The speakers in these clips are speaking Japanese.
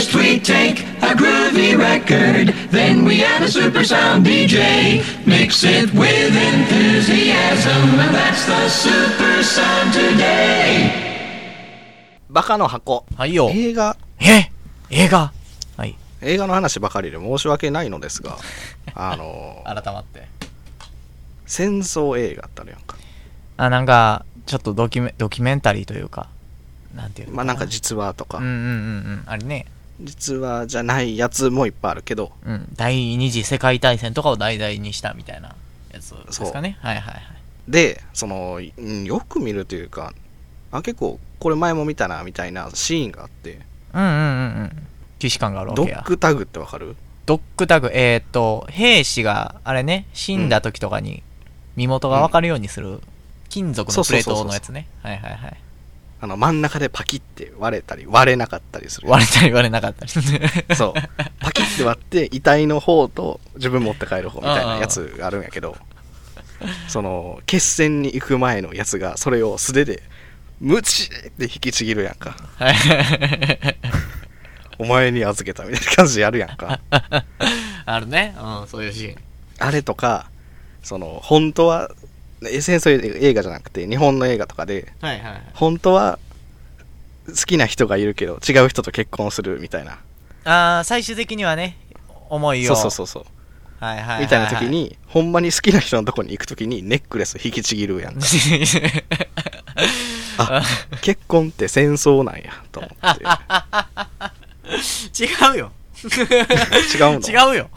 First we take a groovy record, then we add a super sound DJ. Mix it with enthusiasm, and that's the super sound today. バカの箱。はいよ。映画、え？映画？はい。映画の話ばかりで申し訳ないのですが、あの、改まって。戦争映画ってあるやんか。あ、なんか、ちょっとドキュメ、ドキュメンタリーというか、なんていうのまあなんか実話とか、うんうんうんうん。あれね。実話じゃないやつもいっぱいあるけど、うん。第二次世界大戦とかを題材にしたみたいなやつですかね。はいはいはい。で、その、うんよく見るというか、あ、結構、これ前も見たな、みたいなシーンがあって、うんうんうんうん。既視感があるわドけやッ。グタグってわかる？ドッグタグ、えーっと、兵士が、あれね、死んだ時とかに身元がわかるようにする、金属のプレートのやつね。はいはいはい。あの、真ん中でパキって割れたり、割れなかったりする。割れたり割れなかったり。そう。パキって割って、遺体の方と自分持って帰る方みたいなやつがあるんやけど、その、決戦に行く前のやつが、それを素手で、ムチって引きちぎるやんか。はいお前に預けたみたいな感じでやるやんか。あるね。うん、そういうシーン。あれとか、その、本当は、え戦争映画じゃなくて、日本の映画とかで、はいはいはい。本当は、好きな人がいるけど、違う人と結婚するみたいな。ああ、最終的にはね、思いを。そうそうそうそう。はいはいはいはい。みたいな時に、ほんまに好きな人のとこに行く時にネックレス引きちぎるやんか。あ、結婚って戦争なんや、と思って。違うよ。違うの？違うよ。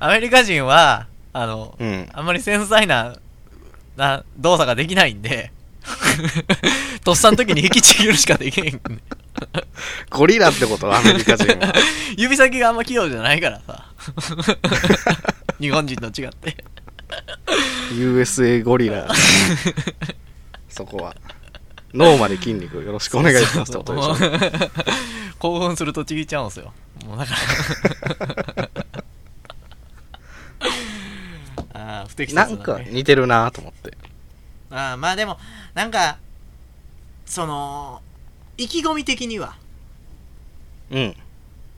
アメリカ人は、あの、うん。あんまり繊細な、な、動作ができないんで、とっさの時に引きちぎるしかできへん。ゴリラってこと？アメリカ人は。指先があんま器用じゃないからさ。日本人と違って。USA ゴリラ。そこは。脳まで筋肉よろしくお願いしますってことでしょ。興奮するとちぎっちゃうんすよ。もうだから。ああ、不適切だ、ね。なんか似てるなと思って。ああまあでも、なんか、その、意気込み的には、うん。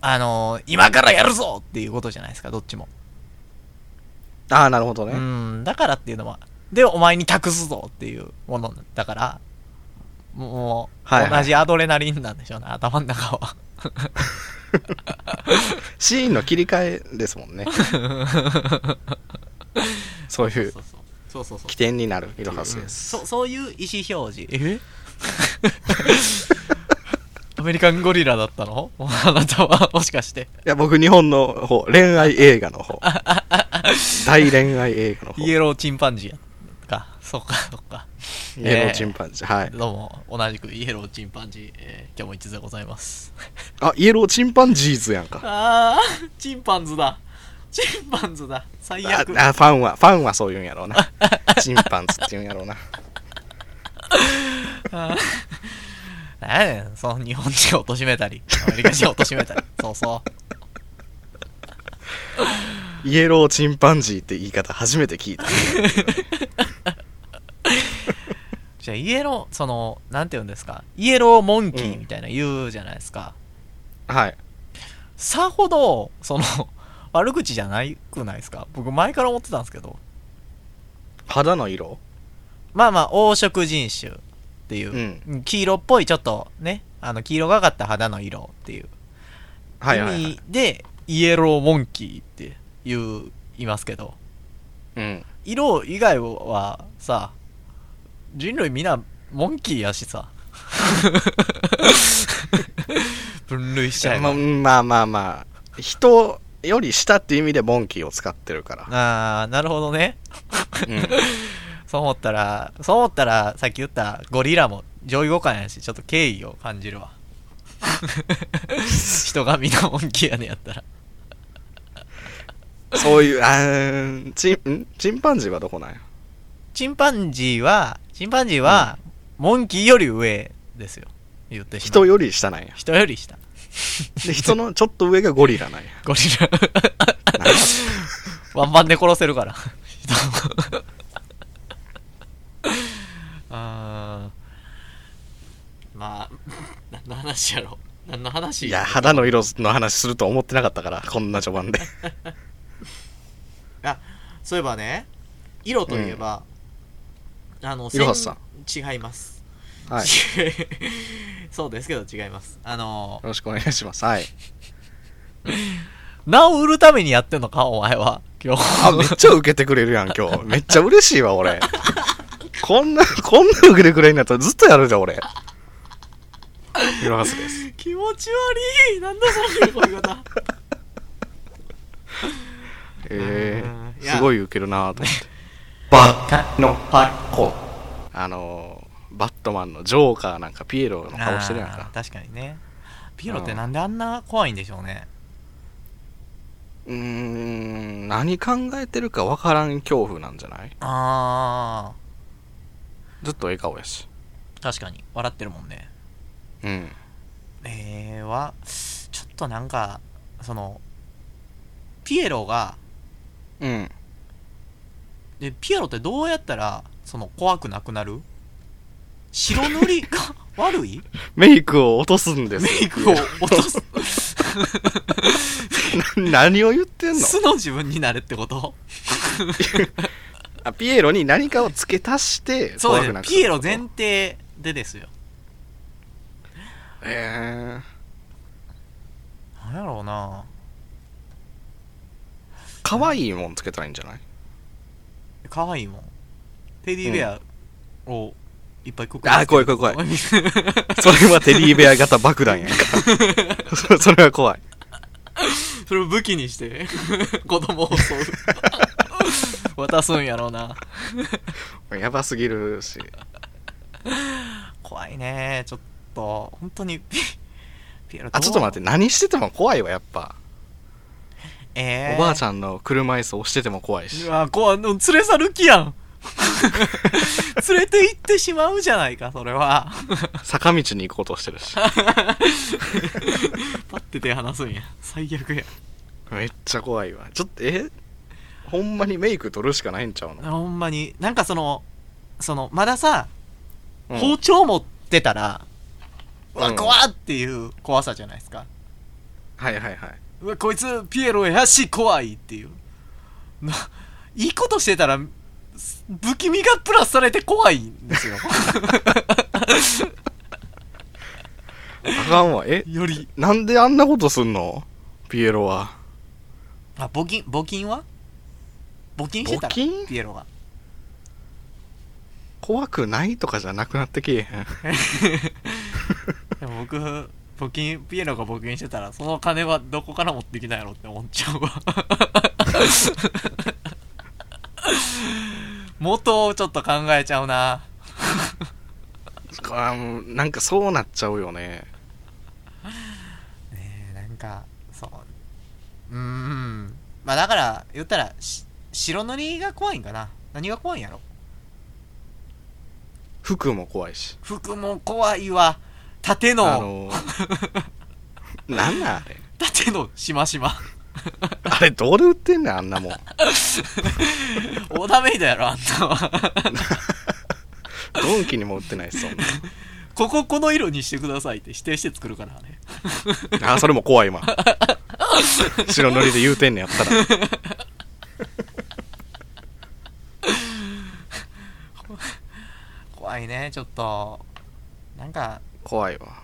あのー今からやるぞっていうことじゃないですか、どっちも。ああ、なるほどうね。ん、だからっていうのは、で、お前に託すぞっていうものだから、もう、はいはい同じアドレナリンなんでしょうね、頭の中は。シーンの切り替えですもんね。そういう起点になるイロハスです。そそういう意思表示。え？アメリカンゴリラだったの？あなたは、もしかして。いや、僕、日本の方、恋愛映画の方。大恋愛映画の方。イエローチンパンジーやか。そっか、そっか。イエローチンパンジー。はい。どうも、同じくイエローチンパンジー、えー今日も一途でございます。あ、イエローチンパンジーズやんか。あー、チンパンズだ。チンパンズだ。最あ、あ悪。ファンは、ファンはそう言うんやろうな。チンパンズって言うんやろうな。何やねん、その日本人を貶めたり、アメリカ人を貶めたり。そうそう。イエローチンパンジーって言い方初めて聞いた。じゃあ、イエロー、その、なんて言うんですか？イエローモンキーみたいな言うじゃないですか。はい。さほど、その、悪口じゃないくないですか？僕前から思ってたんですけど。肌の色？まあまあ、黄色人種っていう、うん黄色っぽいちょっとね、あの、黄色がかった肌の色っていう意味。で、イエローモンキーって言う、いますけど、うん。色以外はさ、人類みんなモンキーやしさ。分類しちゃえば。ままあまあまあ、人より下っていう意味でモンキーを使ってるから。あー、なるほどね。うん。そう思ったら、そう思ったら、さっき言ったゴリラも上位互換やし、ちょっと敬意を感じるわ。人がみんなモンキーやねやったら。そういう、あーチン、ん？チンパンジーはどこなんや？チンパンジーは、チンパンジーは、モンキーより上ですよ。言って。人より下なんや。人より下。で、人のちょっと上がゴリラなんや。ゴリラ。ワンバンで殺せるから。人。あー。まあ、何の話やろ。何の話？いや肌の色の話すると思ってなかったからこんな序盤で。あそういえばね色といえば、あのいろはさん。違いますはい。そうですけど違います。あのよろしくお願いします。はい。名を売るためにやってんのかお前は。今日。あめっちゃ受けてくれるやん今日。めっちゃ嬉しいわ俺。こんなこんな受けてくれるんやったらずっとやるじゃん俺。いろはすです。気持ち悪い。なんだその声方。えうんー、すごい受けるなと思って。バカの箱。あのー、トマンのジョーカーなんかピエロの顔してるやんあかー確かにね。ピエロってなんであんな怖いんでしょうね。うーん何考えてるかわからん恐怖なんじゃない？あずっと笑顔やし。ー確かに。笑ってるもんね。うん。えー、はちょっとなんかそのピエロがうん。でピエロってどうやったらその怖くなくなる？白塗り？が悪い？メイクを落とすんですよ。メイクを落とす。な何を言ってんの？素の自分になるってこと？あピエロに何かを付け足してそう怖くなくですねピエロ前提でですよ。え。なんやろうな。ー、かわいいもんつけたらいいんじゃない？可愛いもん。テディベアをいっぱいあ怖い怖い怖い。それはテディベア型爆弾やんか。そ それは怖い。それを武器にして子供を襲う。渡すんやろうな。やばすぎるし。怖いね。ちょっと。本当に。ピピエロあちょっと待って何してても怖いわやっぱ、えー、おばあちゃんの車椅子押してても怖いし。うわ怖い。連れ去る気やん 連れて行ってしまうじゃないかそれは。坂道に行こうとしてるし。パッて手離すんや。最悪や。めっちゃ怖いわ。ちょっとえ？ほんまにメイク取るしかないんちゃうの、ほんまに。なんかそのそのまださ、うん。包丁持ってたらうわうん怖っっていう怖さじゃないですか。はいはいはい。うわこいつピエロやし怖いっていう。ないいことしてたら不気味がプラスされて怖いんですよ。あかんわ。え、より。なんであんなことすんの？ピエロは。あ募金募金は？募金してたら募金？ピエロが。怖くないとかじゃなくなってきえへん。僕募金ピエロが募金してたらその金はどこから持ってきたんやろって思っちゃうわ元をちょっと考えちゃうな。あもうなんかそうなっちゃうよね。ねえなんかそううーん。まあだから言ったらし白塗りが怖いんかな。何が怖いんやろ。服も怖いし。服も怖いわ。縦あののー、なんなんあれ。縦のしましま あれどうで売ってんねん、あんなもん。オーダーメイドやろあんたは ドンキにも売ってないっす、そんなこここの色にしてくださいって指定して作るからねあ、それも怖いわ。白塗りで言うてんねんやったら。怖いねちょっとなんか怖いわ。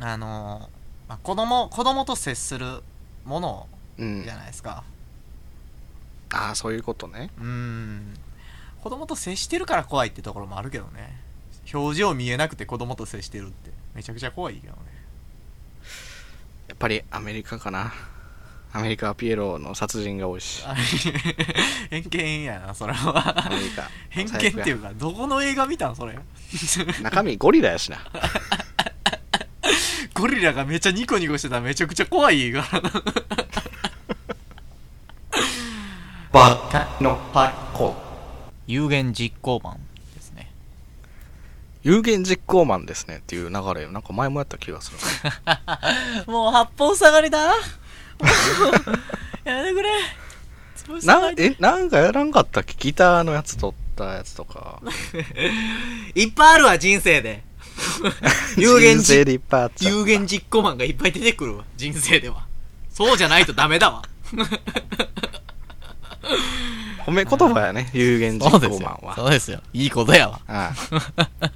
あのまあ、子供子供と接するものうんじ。ゃないですかああ、そういうことね。うん子供と接してるから怖いってところもあるけどね表情見えなくて子供と接してるってめちゃくちゃ怖いけどねやっぱりアメリカかな。アメリカはピエロの殺人が多いし。あ 偏見やなそれはアメリカ。偏見っていうかどこの映画見たんそれ？中身ゴリラやしな。ゴリラがめっちゃニコニコしてたらめちゃくちゃ怖い映画バカの箱。有言実行版ですね。有言実行マンですねっていう流れ、なんか前もやった気がする。もう八方下がりだ。やめてくれ。なえ、なんかやらんかったっけ？ギターのやつ取ったやつとか。いっぱいあるわ人生で。有言実有言実行マンがいっぱい出てくるわ人生では。そうじゃないとダメだわ褒め言葉やね有言実行マンは。そうですよ。いいことやわ。ああ。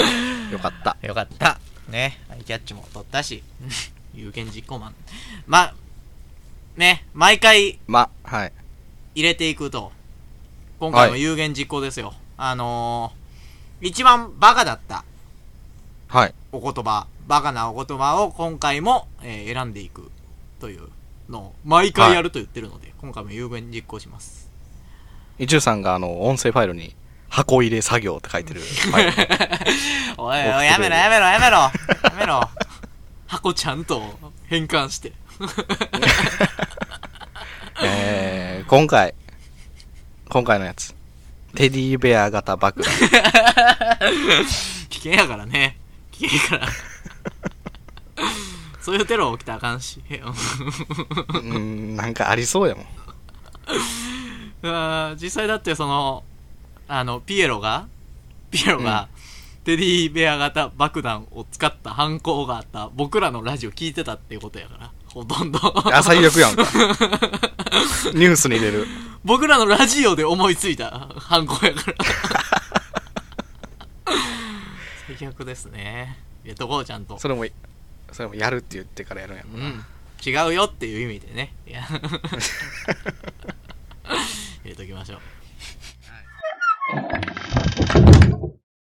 よかった。よかった。ね。アイキャッチも取ったし。有言実行マン。まね。毎回まはい。入れていくと。今回も有言実行ですよ、あのー、一番バカだった。はい。お言葉。バカなお言葉を今回も、えー選んでいくというのを毎回やると言ってるので、今回も有言実行します。一中さんがあの音声ファイルに箱入れ作業って書いてる おいおいやめろやめろやめろ。やめろ。箱ちゃんと変換して。えー、今回今回のやつ。テディベア型爆弾。危険やからね。危険やからそういうテロ起きたらあかんし。うーんなんかありそうやもん。実際だってそのあのピエロがピエロが、テディベア型爆弾を使った犯行があった僕らのラジオ聞いてたっていうことやから。ほとんど。あ最悪やんか。ニュースに入れる。僕らのラジオで思いついた。犯行やから。最悪ですね。入れとこうちゃんと。それもそれもやるって言ってからやるんやろな、うん。違うよっていう意味でね。いや。入れときましょう